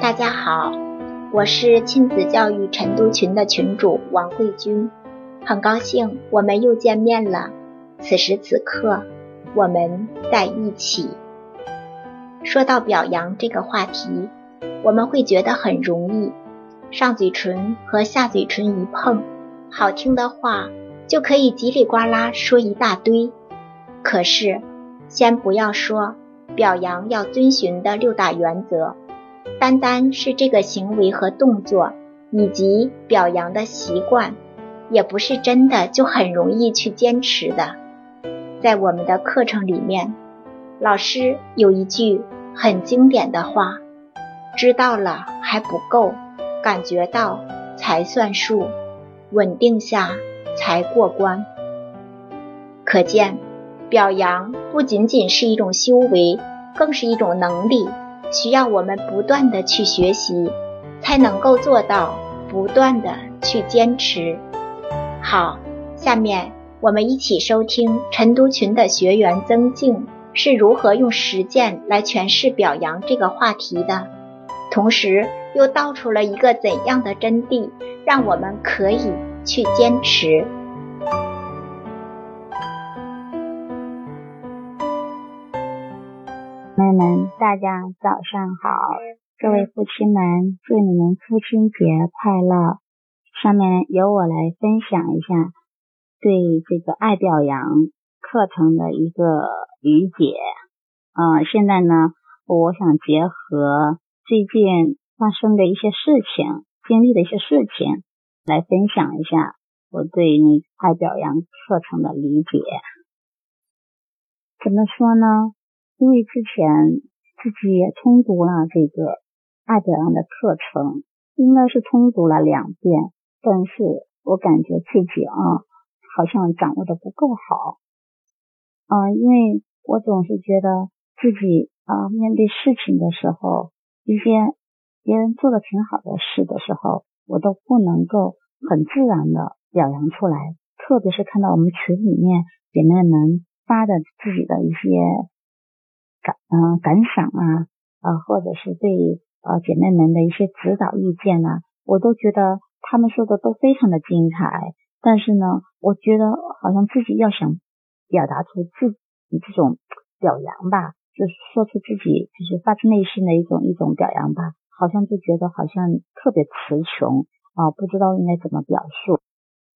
大家好，我是亲子教育晨读群的群主王慧君，很高兴我们又见面了。此时此刻，我们在一起。说到表扬这个话题，我们会觉得很容易，上嘴唇和下嘴唇一碰，好听的话就可以叽里呱啦说一大堆。可是，先不要说表扬要遵循的六大原则。单单是这个行为和动作，以及表扬的习惯，也不是真的就很容易去坚持的。在我们的课程里面，老师有一句很经典的话：“知道了还不够，感觉到才算数，稳定下才过关。”可见，表扬不仅仅是一种修为，更是一种能力。需要我们不断的去学习，才能够做到不断的去坚持。好，下面我们一起收听陈独群的学员曾静是如何用实践来诠释表扬这个话题的，同时又道出了一个怎样的真谛，让我们可以去坚持。朋友们，大家早上好！各位父亲们，祝你们父亲节快乐！下面由我来分享一下对这个爱表扬课程的一个理解。啊，现在呢，我想结合最近发生的一些事情、经历的一些事情，来分享一下我对那爱表扬课程的理解。怎么说呢？因为之前自己也通读了这个爱表扬的课程，应该是通读了两遍，但是我感觉自己啊，好像掌握的不够好。嗯，因为我总是觉得自己啊，面对事情的时候，一些别人做的挺好的事的时候，我都不能够很自然的表扬出来。特别是看到我们群里面姐妹们发的自己的一些。感嗯感想啊啊，或者是对呃姐妹们的一些指导意见呢，我都觉得他们说的都非常的精彩。但是呢，我觉得好像自己要想表达出自己这种表扬吧，就是说出自己就是发自内心的一种一种表扬吧，好像就觉得好像特别词穷啊，不知道应该怎么表述。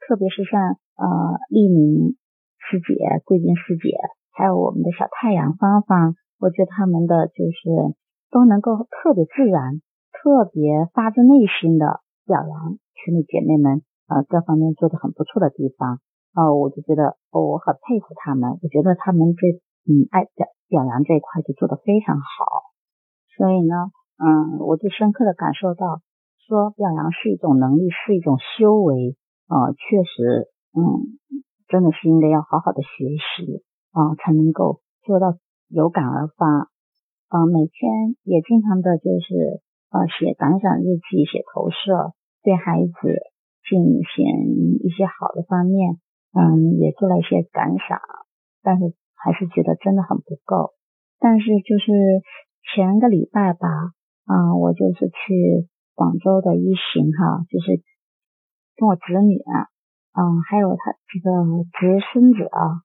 特别是像呃丽明师姐、桂林师姐，还有我们的小太阳芳芳。我觉得他们的就是都能够特别自然、特别发自内心的表扬群里姐妹们呃各方面做的很不错的地方啊，我就觉得我很佩服他们。我觉得他们这嗯爱表表扬这一块就做的非常好，所以呢嗯我就深刻的感受到说表扬是一种能力，是一种修为啊，确实嗯真的是应该要好好的学习啊，才能够做到。有感而发，呃，每天也经常的就是呃写感想日记、写投射，对孩子进行一些好的方面，嗯，也做了一些感想，但是还是觉得真的很不够。但是就是前个礼拜吧，啊，我就是去广州的一行哈，就是跟我侄女啊，嗯，还有他这个侄孙子啊，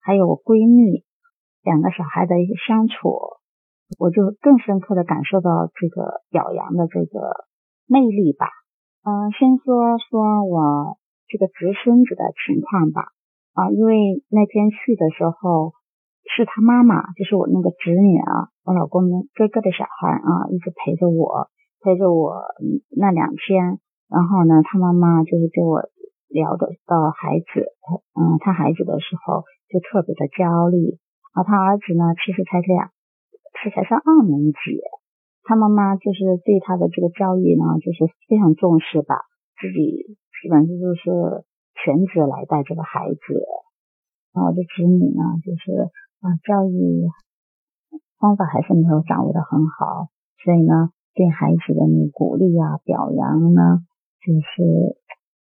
还有我闺蜜。两个小孩的一个相处，我就更深刻的感受到这个表扬的这个魅力吧。嗯，先说说我这个侄孙子的情况吧。啊，因为那天去的时候，是他妈妈，就是我那个侄女啊，我老公哥哥的小孩啊，一直陪着我，陪着我那两天。然后呢，他妈妈就是跟我聊的到孩子，嗯，他孩子的时候就特别的焦虑。而他儿子呢，其实才两，是才上二年级。他妈妈就是对他的这个教育呢，就是非常重视吧，自己基本上就是全职来带这个孩子。我的子女呢，就是啊，教育方法还是没有掌握的很好，所以呢，对孩子的那鼓励啊、表扬呢，就是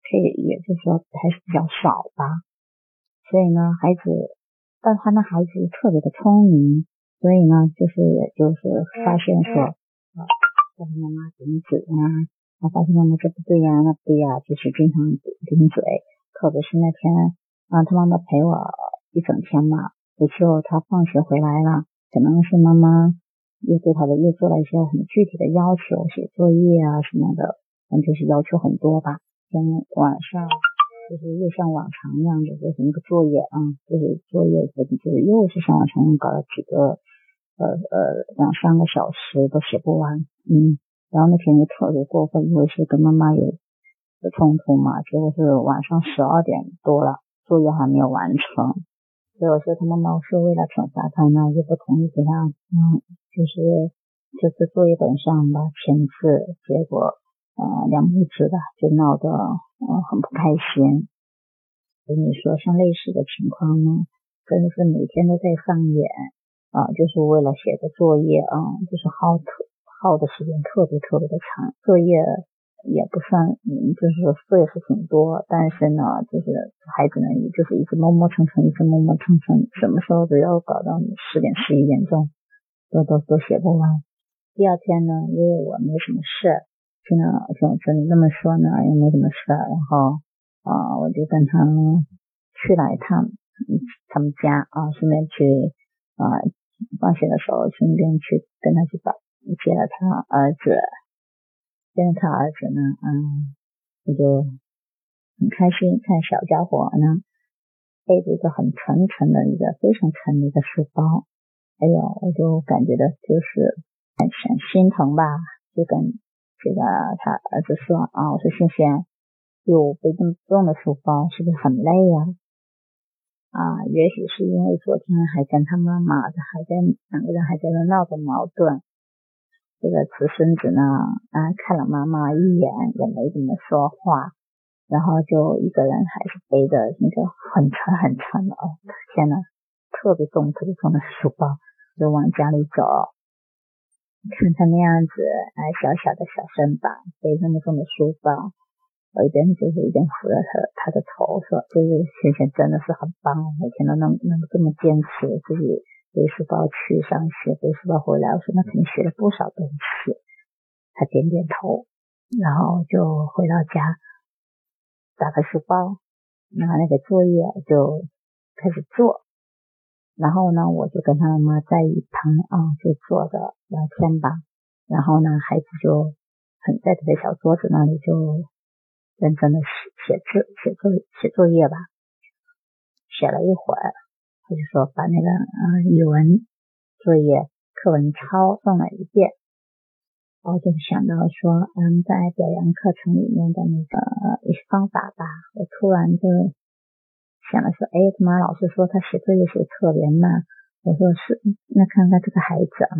这，也就是说还是比较少吧。所以呢，孩子。但他那孩子特别的聪明，所以呢，就是也就是发现说，啊，叫他妈妈顶嘴啊，我发现妈妈这不对呀，那不对呀，就是经常顶嘴。特别是那天啊，他妈妈陪我一整天嘛，回去后他放学回来了，可能是妈妈又对他的又做了一些很具体的要求，写作业啊什么的，反正就是要求很多吧。天晚上就是又像往常一样的就是那个作业啊，就是作业就是又是像往常一样搞了几个。呃呃，两三个小时都写不完，嗯，然后那天就特别过分，因为是跟妈妈有有冲突嘛，结果是晚上十二点多了，作业还没有完成，所以我说他妈妈是为了惩罚他呢，就不同意给他，嗯，就是就是作业本上吧签字，结果呃两母子的就闹得嗯很不开心。跟你说，像类似的情况呢，真的是每天都在上演。啊，就是为了写个作业啊，就是耗特耗的时间特别特别的长，作业也不算，嗯，就是说也是挺多，但是呢，就是孩子呢，也就是一直磨磨蹭蹭，一直磨磨蹭蹭，什么时候都要搞到十点十一点钟，都都都写不完。第二天呢，因为我没什么事，听到听听你这么说呢，也没什么事，然后啊，我就跟他去了一趟他们家啊，顺便去啊。放学的时候，顺便去跟他去把接了他儿子，接了他儿子呢，嗯，我就很开心，看小家伙呢背着一个很沉沉的一个非常沉的一个书包，哎呦，我就感觉到就是很很心疼吧，就跟这个他儿子说啊，我说欣欣，哟，背这么重的书包是不是很累呀？啊，也许是因为昨天还跟他妈妈还在两个人还在那闹着矛盾，这个慈孙子呢啊看了妈妈一眼也没怎么说话，然后就一个人还是背着那个很沉很沉的哦，天呐，特别重特别重的书包就往家里走，看他那样子，哎，小小的小身板背那么重的书包。我一边就是一边扶着他他的头，说：“就是先生真的是很棒，每天都能能这么坚持自己背书包去上学，背书包回来。”我说：“那肯定学了不少东西。”他点点头，然后就回到家，打开书包，拿那个作业就开始做。然后呢，我就跟他妈妈在一旁啊，就坐着聊天吧。然后呢，孩子就很在他的小桌子那里就。认真的写写字、写作写作业吧，写了一会儿，他就说把那个嗯语文作业课文抄送了一遍。然后就想到说，嗯，在表扬课程里面的那个一些方法吧，我突然就想了说，哎，他妈老师说他写作业写特别慢，我说是，那看看这个孩子啊，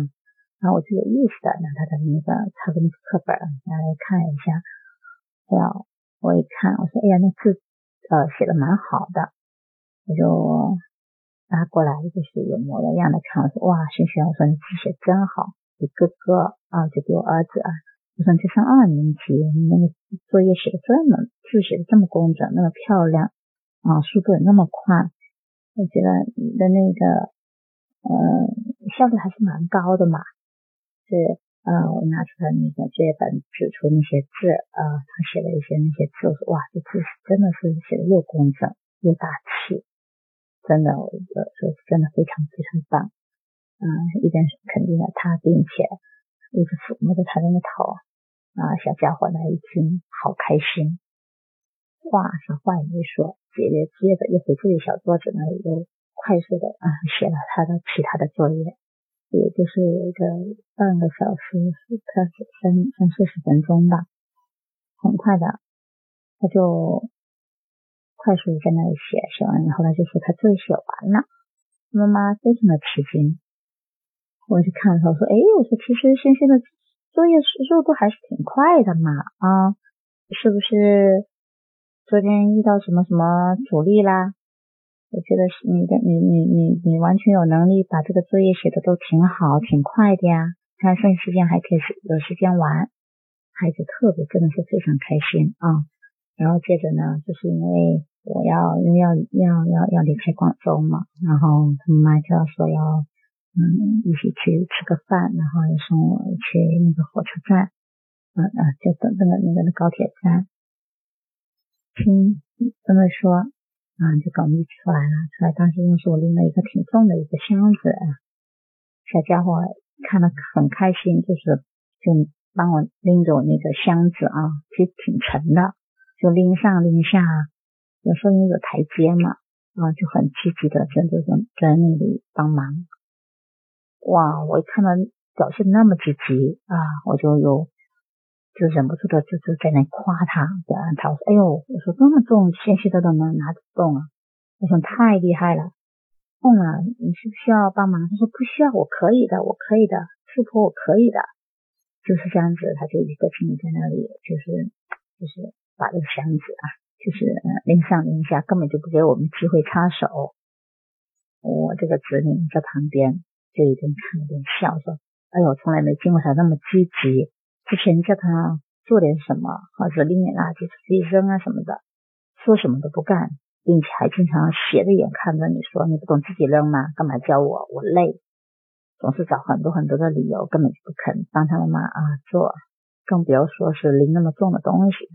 然后我就有意识的拿他的那个他的那个课本拿来看一下，哎呀。我一看，我说：“哎呀，那字呃写的蛮好的。”我就拿过来，就是有模有样的看。我说：“哇，轩轩，我说你字写真好，比哥哥啊，就比我儿子啊。我说你上二年级，你那个作业写的这么字写的这么工整，那么漂亮啊，速度也那么快，我觉得你的那个呃效率还是蛮高的嘛。”是。呃，我拿出来那个作业本，指出那些字，呃，他写了一些那些字，我说哇，这字真的是写的又工整又大气，真的，我觉得说真的非常非常棒，嗯，一边是肯定了他，并且一直抚摸着他的那头，啊，小家伙呢一听好开心，话是话也没说，接着接着又回自己小桌子那里又快速的啊写了他的其他的作业。也就是一个半个小时，开始三三四十分钟吧，很快的，他就快速的在那里写，写完以后他就说他作业写完了，妈妈非常的吃惊，我去看他说，哎，我说其实轩轩的作业速度还是挺快的嘛，啊，是不是昨天遇到什么什么阻力啦？我觉得是你的，你你你你完全有能力把这个作业写的都挺好，挺快的呀。看剩时间还可以有时间玩，孩子特别真的是非常开心啊。然后接着呢，就是因为我要因为要要要要离开广州嘛，然后他妈就要说要嗯，一起去吃个饭，然后也送我去那个火车站，啊啊，就等那个那个高铁站。听这么说，啊，就跟我们一起出来了。出来当时又是我拎了一个挺重的一个箱子，小家伙看了很开心，就是就帮我拎着我那个箱子啊，其实挺沉的，就拎上拎下，有时候因为有台阶嘛，啊，就很积极的在这种在那里帮忙。哇，我一看到表现那么积极啊，我就有就忍不住的就就在那夸他，表扬他。说：“哎呦，我说这么重，纤细的都能拿得动啊！我说太厉害了。问了你需不需要帮忙？他说不需要，我可以的，我可以的，师婆我可以的。就是这样子，他就一个劲在那里，就是就是把这个箱子啊，就是拎上拎下，根本就不给我们机会插手。我这个侄女在旁边。就一边看一边笑，说：“哎呦，从来没见过他那么积极。之前叫他做点什么，或者拎点垃圾出去扔啊什么的，说什么都不干，并且还经常斜着眼看着你说：‘你不懂自己扔吗？干嘛教我？我累。’总是找很多很多的理由，根本就不肯帮他妈妈啊做，更不要说是拎那么重的东西。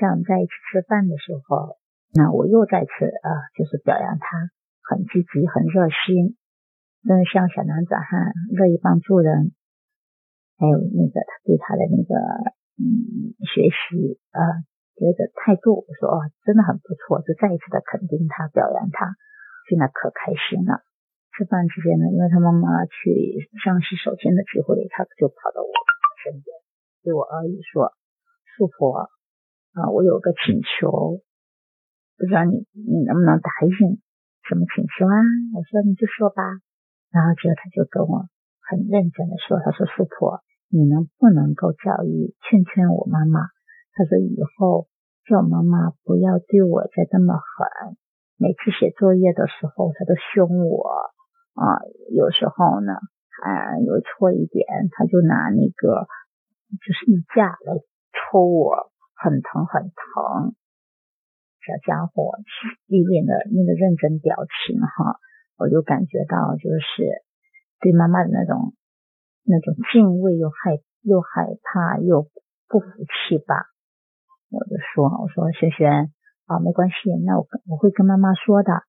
这样在一起吃饭的时候，那我又再次啊，就是表扬他很积极、很热心。”真的像小男子汉，乐意帮助人，还有那个他对他的那个嗯学习啊觉得态度，我说哦真的很不错，就再一次的肯定他，表扬他，现在可开心了。吃饭之间呢，因为他妈妈去上洗手间的机会，他就跑到我身边，对我阿姨说：“素婆啊，我有个请求，不知道你你能不能答应？什么请求啊？”我说：“你就说吧。”然后之后他就跟我很认真的说：“他说富婆，你能不能够教育劝劝我妈妈？他说以后叫妈妈不要对我再这么狠，每次写作业的时候他都凶我啊，有时候呢啊有错一点他就拿那个就是衣架来抽我，很疼很疼。小家伙一脸的那个认真表情哈。”我就感觉到，就是对妈妈的那种那种敬畏，又害又害怕，又不服气吧。我就说，我说萱萱啊，没关系，那我我会跟妈妈说的。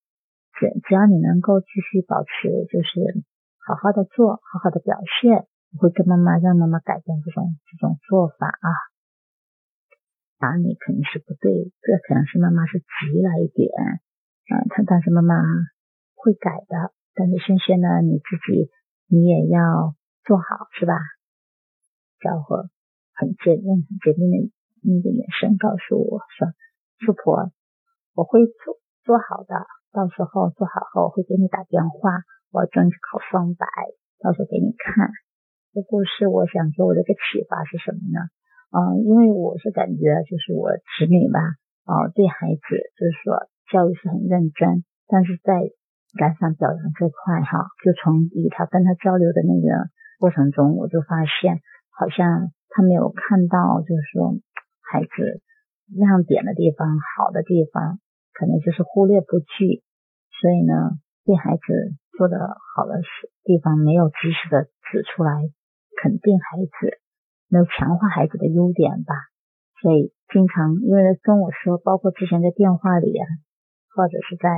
只只要你能够继续保持，就是好好的做，好好的表现，我会跟妈妈让妈妈改变这种这种做法啊。打你肯定是不对，这可能是妈妈是急了一点，嗯，他但是妈妈。会改的，但是萱萱呢，你自己你也要做好，是吧？小伙很坚定、很坚定的那个眼神告诉我说：“富婆，我会做做好的，到时候做好后我会给你打电话，我要争取考双百，到时候给你看。”这故事我想给我这个启发是什么呢？嗯，因为我是感觉就是我子女吧，啊，对孩子就是说教育是很认真，但是在感想表扬这块哈，就从与他跟他交流的那个过程中，我就发现好像他没有看到，就是说孩子亮点的地方、好的地方，可能就是忽略不计。所以呢，对孩子做的好的地方没有及时的指出来，肯定孩子，没有强化孩子的优点吧。所以经常因为跟我说，包括之前在电话里啊，或者是在。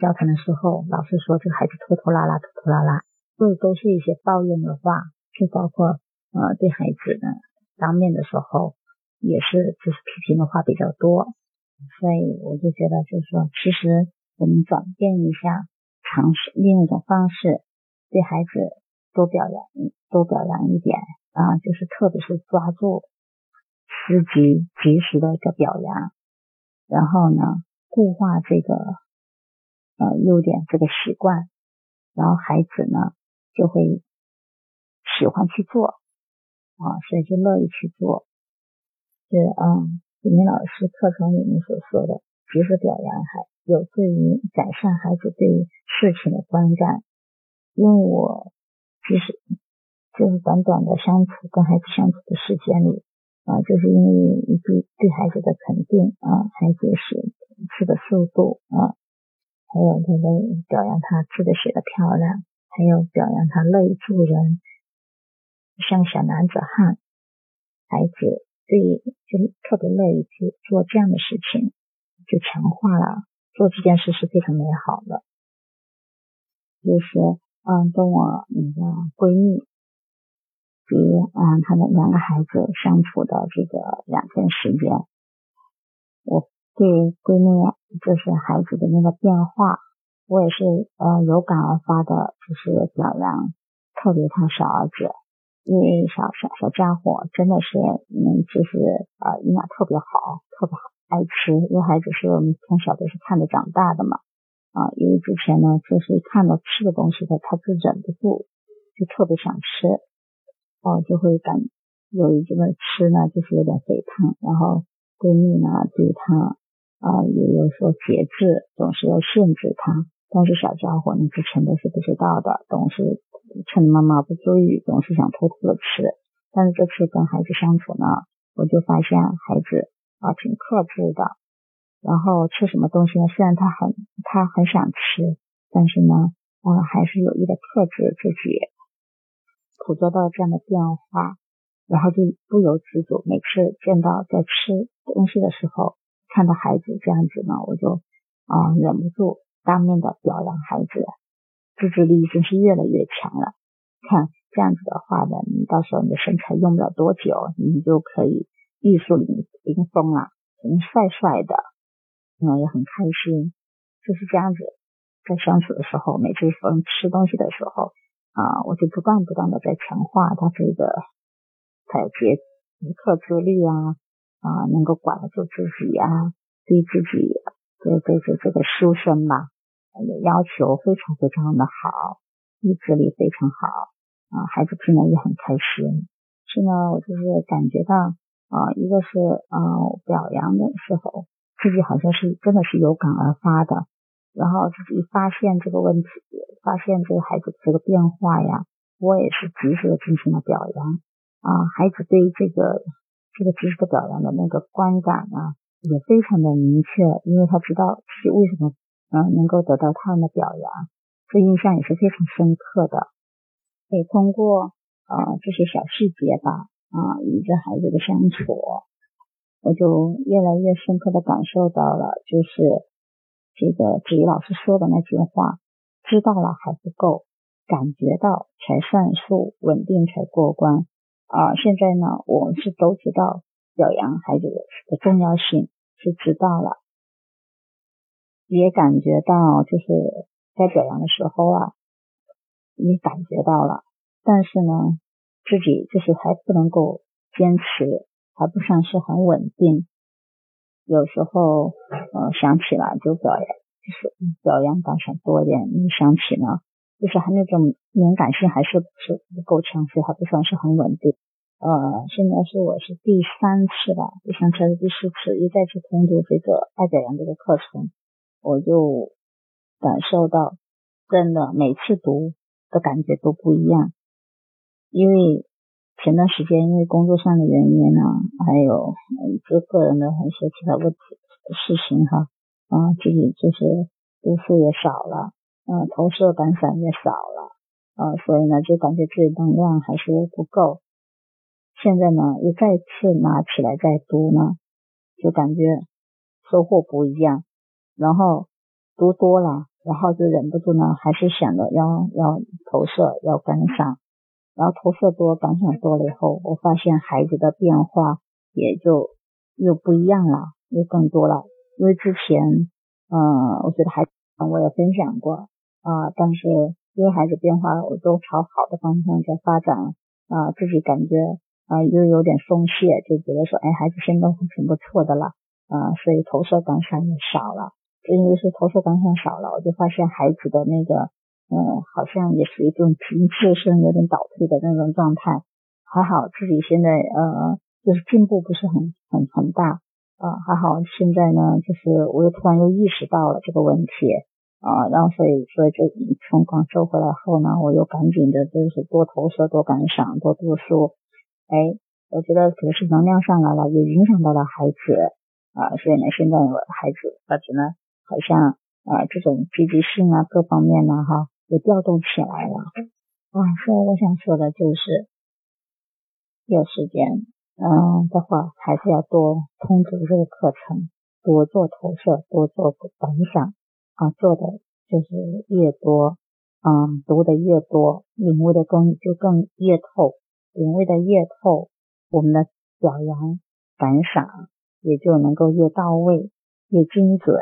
教他的时候，老师说这个孩子拖拖拉拉，拖拖拉拉，这都是一些抱怨的话，就包括呃对孩子呢当面的时候，也是就是批评的话比较多，所以我就觉得就是说，其实我们转变一下，尝试另一种方式，对孩子多表扬，多表扬一点啊，就是特别是抓住时机及时的一个表扬，然后呢固化这个。呃，优点这个习惯，然后孩子呢就会喜欢去做啊，所以就乐意去做。是啊，李明老师课程里面所说的，及时表扬还有助于改善孩子对事情的观感。因为我其实就是短短的相处跟孩子相处的时间里啊，就是因为一句对孩子的肯定啊，孩子是吃的速度啊。还有他的表扬，他字的写的漂亮，还有表扬他乐于助人，像小男子汉，孩子对就特别乐于去做这样的事情，就强化了做这件事是非常美好的。就是嗯，跟我那个闺蜜及嗯他的两个孩子相处的这个两天时间，我对闺蜜就是孩子的那个变化。我也是呃有感而发的，就是表扬，特别他小儿子，因为小小小家伙真的是嗯就是呃营养特别好，特别好爱吃，因为孩子是我们从小都是看着长大的嘛啊，因为之前呢就是看到吃的东西的，他就忍不住就特别想吃，哦就会感有一这个吃呢就是有点肥胖，然后闺蜜呢对他啊也有所节制，总是要限制他。但是小家伙，你之前都是不知道的，总是趁妈妈不注意，总是想偷偷的吃。但是这次跟孩子相处呢，我就发现孩子啊挺克制的。然后吃什么东西呢？虽然他很他很想吃，但是呢，啊还是有意的克制自己。捕捉到这样的变化，然后就不由自主，每次见到在吃东西的时候，看到孩子这样子呢，我就啊忍不住。当面的表扬孩子，自制力真是越来越强了。看这样子的话呢，你到时候你的身材用不了多久，你就可以玉树临临风了，很帅帅的，嗯，也很开心。就是这样子，在相处的时候，每次逢吃东西的时候啊，我就不断不断的在强化他这个他有节克制力啊，啊，能够管得住自己啊，对自己。对对对，这个书生嘛，要求非常非常的好，意志力非常好啊，孩子听了也很开心。是呢，我就是感觉到啊，一个是啊表扬的时候，自己好像是真的是有感而发的，然后自己发现这个问题，发现这个孩子这个变化呀，我也是及时的进行了表扬啊，孩子对于这个这个及时的表扬的那个观感啊。也非常的明确，因为他知道自己为什么嗯能够得到他们的表扬，这印象也是非常深刻的。可以通过啊这些小细节吧啊与这孩子的相处，我就越来越深刻的感受到了，就是这个子怡老师说的那句话：知道了还不够，感觉到才算数，稳定才过关啊。现在呢，我们是都知道。表扬孩子的重要性是知道了，也感觉到就是在表扬的时候啊，也感觉到了，但是呢，自己就是还不能够坚持，还不算是很稳定。有时候呃想起来就表扬，就是表扬感想多一点。一想起呢，就是还那种敏感性还是不是不够强，所以还不算是很稳定。呃，现在是我是第三次吧，第三次还是第四次又再次通读这个爱表扬这个课程，我就感受到真的每次读的感觉都不一样。因为前段时间因为工作上的原因呢，还有这个人的一些其他问题事情哈，啊，自己就是读书也少了，嗯，投射感想也少了，啊，所以呢就感觉自己能量还是不够。现在呢，又再次拿起来再读呢，就感觉收获不一样。然后读多了，然后就忍不住呢，还是想着要要投射，要感赏。然后投射多，感想多了以后，我发现孩子的变化也就又不一样了，又更多了。因为之前，嗯，我觉得孩子我也分享过啊，但是因为孩子变化，我都朝好的方向在发展啊，自己感觉。啊，又有点松懈，就觉得说，哎，孩子现在挺不错的了，啊，所以投射感想也少了。就因为是投射感想少了，我就发现孩子的那个，嗯，好像也是一种停滞性有点倒退的那种状态。还好自己现在，呃，就是进步不是很很很大，啊，还好现在呢，就是我又突然又意识到了这个问题，啊，然后所以所以就从广州回来后呢，我又赶紧的就是多投射、多感想、多读书。哎，我觉得可能是能量上来了，也影响到了孩子啊，所以呢，现在我孩子发觉呢，好像啊这种积极性啊各方面呢哈，也调动起来了。啊，所以我想说的就是，有时间，嗯的话，还是要多通读这个课程，多做投射，多做本想，啊，做的就是越多，嗯，读的越多，领悟的更就更越透，领悟的越透，我们的表扬感赏也就能够越到位，越精准，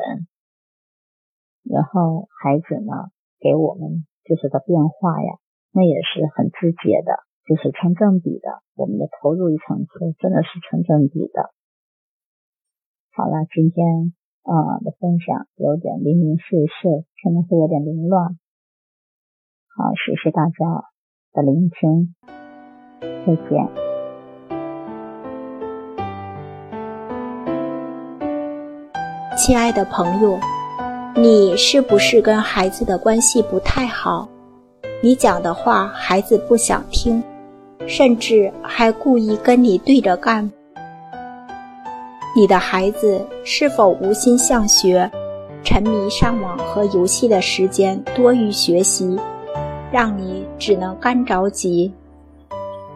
然后孩子呢，给我们就是个变化呀。那也是很直接的，就是成正比的。我们的投入与产出真的是成正比的。好了，今天啊的分享有点零零碎碎，可能会有点凌乱。好，谢谢大家的聆听，再见。亲爱的朋友，你是不是跟孩子的关系不太好？你讲的话，孩子不想听，甚至还故意跟你对着干。你的孩子是否无心向学，沉迷上网和游戏的时间多于学习，让你只能干着急？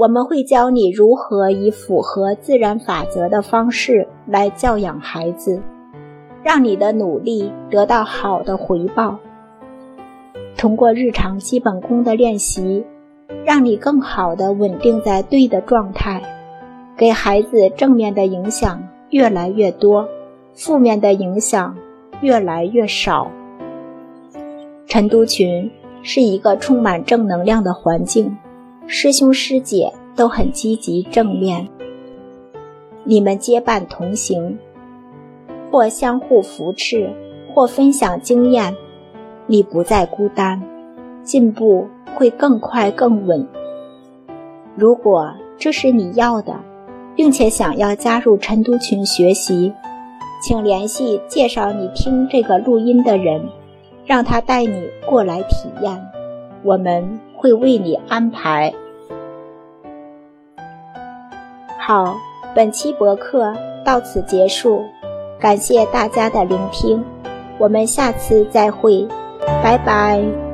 我们会教你如何以符合自然法则的方式来教养孩子，让你的努力得到好的回报。通过日常基本功的练习。让你更好的稳定在对的状态，给孩子正面的影响越来越多，负面的影响越来越少。晨读群是一个充满正能量的环境，师兄师姐都很积极正面，你们结伴同行，或相互扶持，或分享经验，你不再孤单，进步。会更快更稳。如果这是你要的，并且想要加入晨读群学习，请联系介绍你听这个录音的人，让他带你过来体验。我们会为你安排。好，本期博客到此结束，感谢大家的聆听，我们下次再会，拜拜。